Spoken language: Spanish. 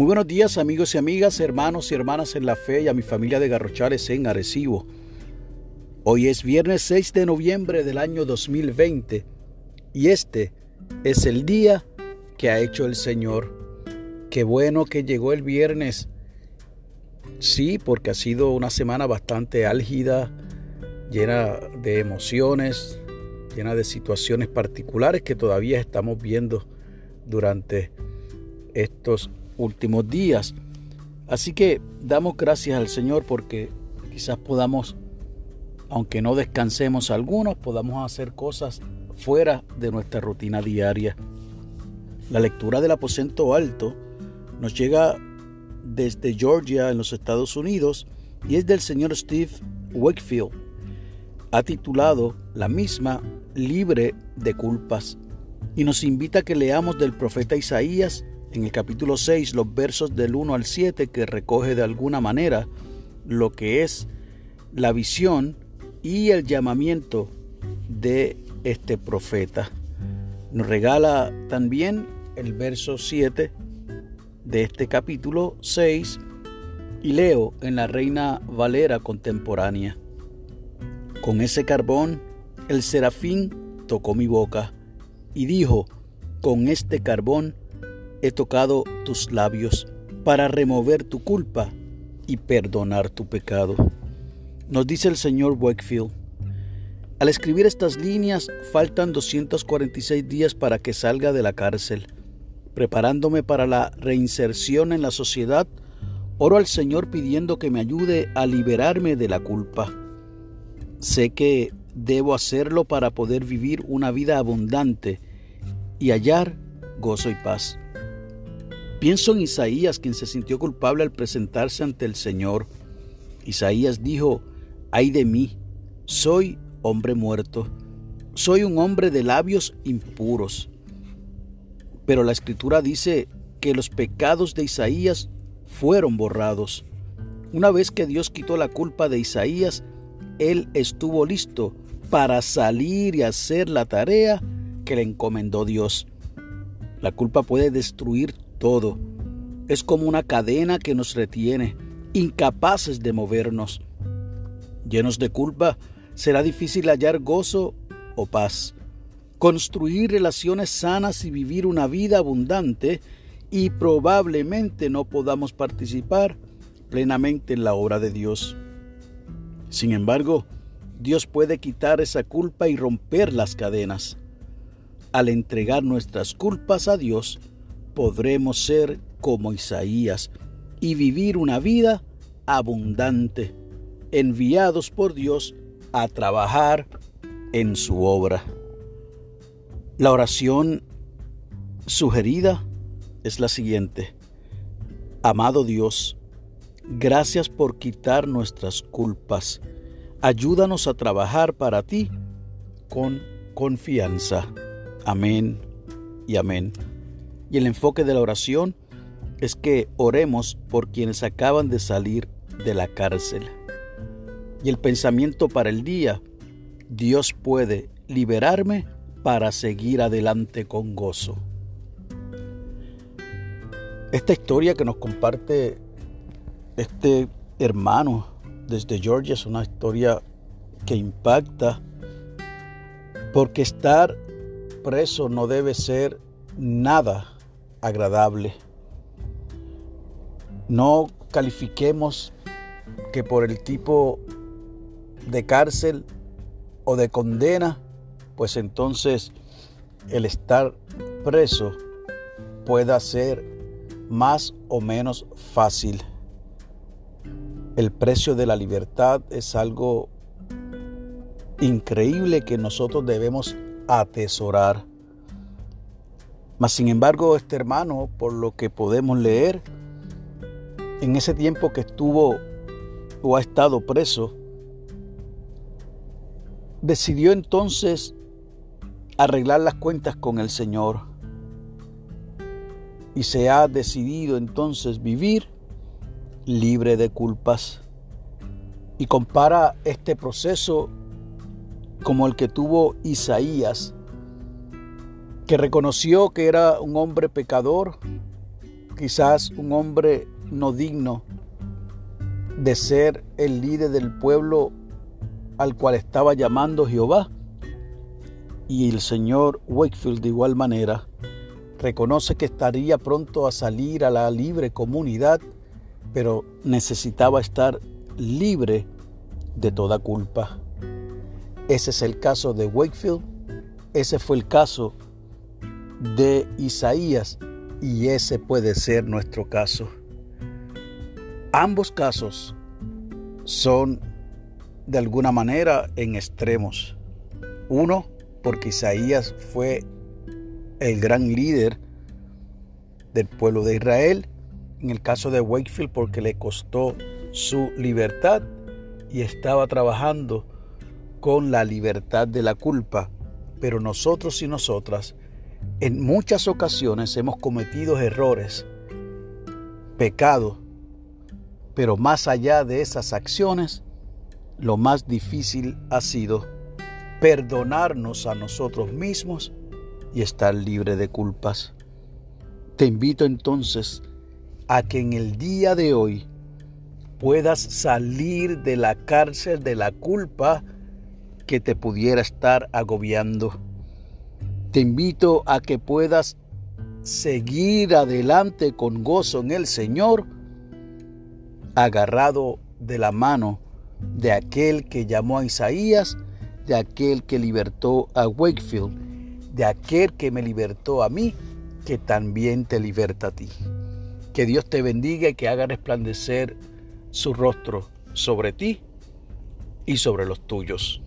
Muy buenos días amigos y amigas, hermanos y hermanas en la fe y a mi familia de Garrochales en Arecibo. Hoy es viernes 6 de noviembre del año 2020 y este es el día que ha hecho el Señor. Qué bueno que llegó el viernes. Sí, porque ha sido una semana bastante álgida, llena de emociones, llena de situaciones particulares que todavía estamos viendo durante estos últimos días. Así que damos gracias al Señor porque quizás podamos, aunque no descansemos algunos, podamos hacer cosas fuera de nuestra rutina diaria. La lectura del aposento alto nos llega desde Georgia en los Estados Unidos y es del señor Steve Wakefield. Ha titulado la misma Libre de culpas y nos invita a que leamos del profeta Isaías en el capítulo 6 los versos del 1 al 7 que recoge de alguna manera lo que es la visión y el llamamiento de este profeta. Nos regala también el verso 7 de este capítulo 6 y leo en la Reina Valera contemporánea. Con ese carbón el serafín tocó mi boca y dijo, con este carbón he tocado tus labios para remover tu culpa y perdonar tu pecado. Nos dice el señor Wakefield. Al escribir estas líneas faltan 246 días para que salga de la cárcel. Preparándome para la reinserción en la sociedad, oro al Señor pidiendo que me ayude a liberarme de la culpa. Sé que debo hacerlo para poder vivir una vida abundante y hallar gozo y paz. Pienso en Isaías, quien se sintió culpable al presentarse ante el Señor. Isaías dijo, ay de mí, soy hombre muerto, soy un hombre de labios impuros. Pero la escritura dice que los pecados de Isaías fueron borrados. Una vez que Dios quitó la culpa de Isaías, él estuvo listo para salir y hacer la tarea que le encomendó Dios. La culpa puede destruir todo. Es como una cadena que nos retiene, incapaces de movernos. Llenos de culpa, será difícil hallar gozo o paz, construir relaciones sanas y vivir una vida abundante y probablemente no podamos participar plenamente en la obra de Dios. Sin embargo, Dios puede quitar esa culpa y romper las cadenas. Al entregar nuestras culpas a Dios, podremos ser como Isaías y vivir una vida abundante, enviados por Dios a trabajar en su obra. La oración sugerida es la siguiente. Amado Dios, gracias por quitar nuestras culpas. Ayúdanos a trabajar para ti con confianza. Amén y amén. Y el enfoque de la oración es que oremos por quienes acaban de salir de la cárcel. Y el pensamiento para el día, Dios puede liberarme para seguir adelante con gozo. Esta historia que nos comparte este hermano desde Georgia es una historia que impacta porque estar preso no debe ser nada agradable. No califiquemos que por el tipo de cárcel o de condena, pues entonces el estar preso pueda ser más o menos fácil. El precio de la libertad es algo increíble que nosotros debemos atesorar. Mas sin embargo, este hermano, por lo que podemos leer, en ese tiempo que estuvo o ha estado preso, decidió entonces arreglar las cuentas con el Señor. Y se ha decidido entonces vivir libre de culpas. Y compara este proceso como el que tuvo Isaías que reconoció que era un hombre pecador, quizás un hombre no digno de ser el líder del pueblo al cual estaba llamando Jehová. Y el señor Wakefield de igual manera reconoce que estaría pronto a salir a la libre comunidad, pero necesitaba estar libre de toda culpa. Ese es el caso de Wakefield, ese fue el caso Isaías y ese puede ser nuestro caso. Ambos casos son de alguna manera en extremos. Uno, porque Isaías fue el gran líder del pueblo de Israel, en el caso de Wakefield porque le costó su libertad y estaba trabajando con la libertad de la culpa. Pero nosotros y nosotras en muchas ocasiones hemos cometido errores, pecados, pero más allá de esas acciones, lo más difícil ha sido perdonarnos a nosotros mismos y estar libre de culpas. Te invito entonces a que en el día de hoy puedas salir de la cárcel de la culpa que te pudiera estar agobiando. Te invito a que puedas seguir adelante con gozo en el Señor, agarrado de la mano de aquel que llamó a Isaías, de aquel que libertó a Wakefield, de aquel que me libertó a mí, que también te liberta a ti. Que Dios te bendiga y que haga resplandecer su rostro sobre ti y sobre los tuyos.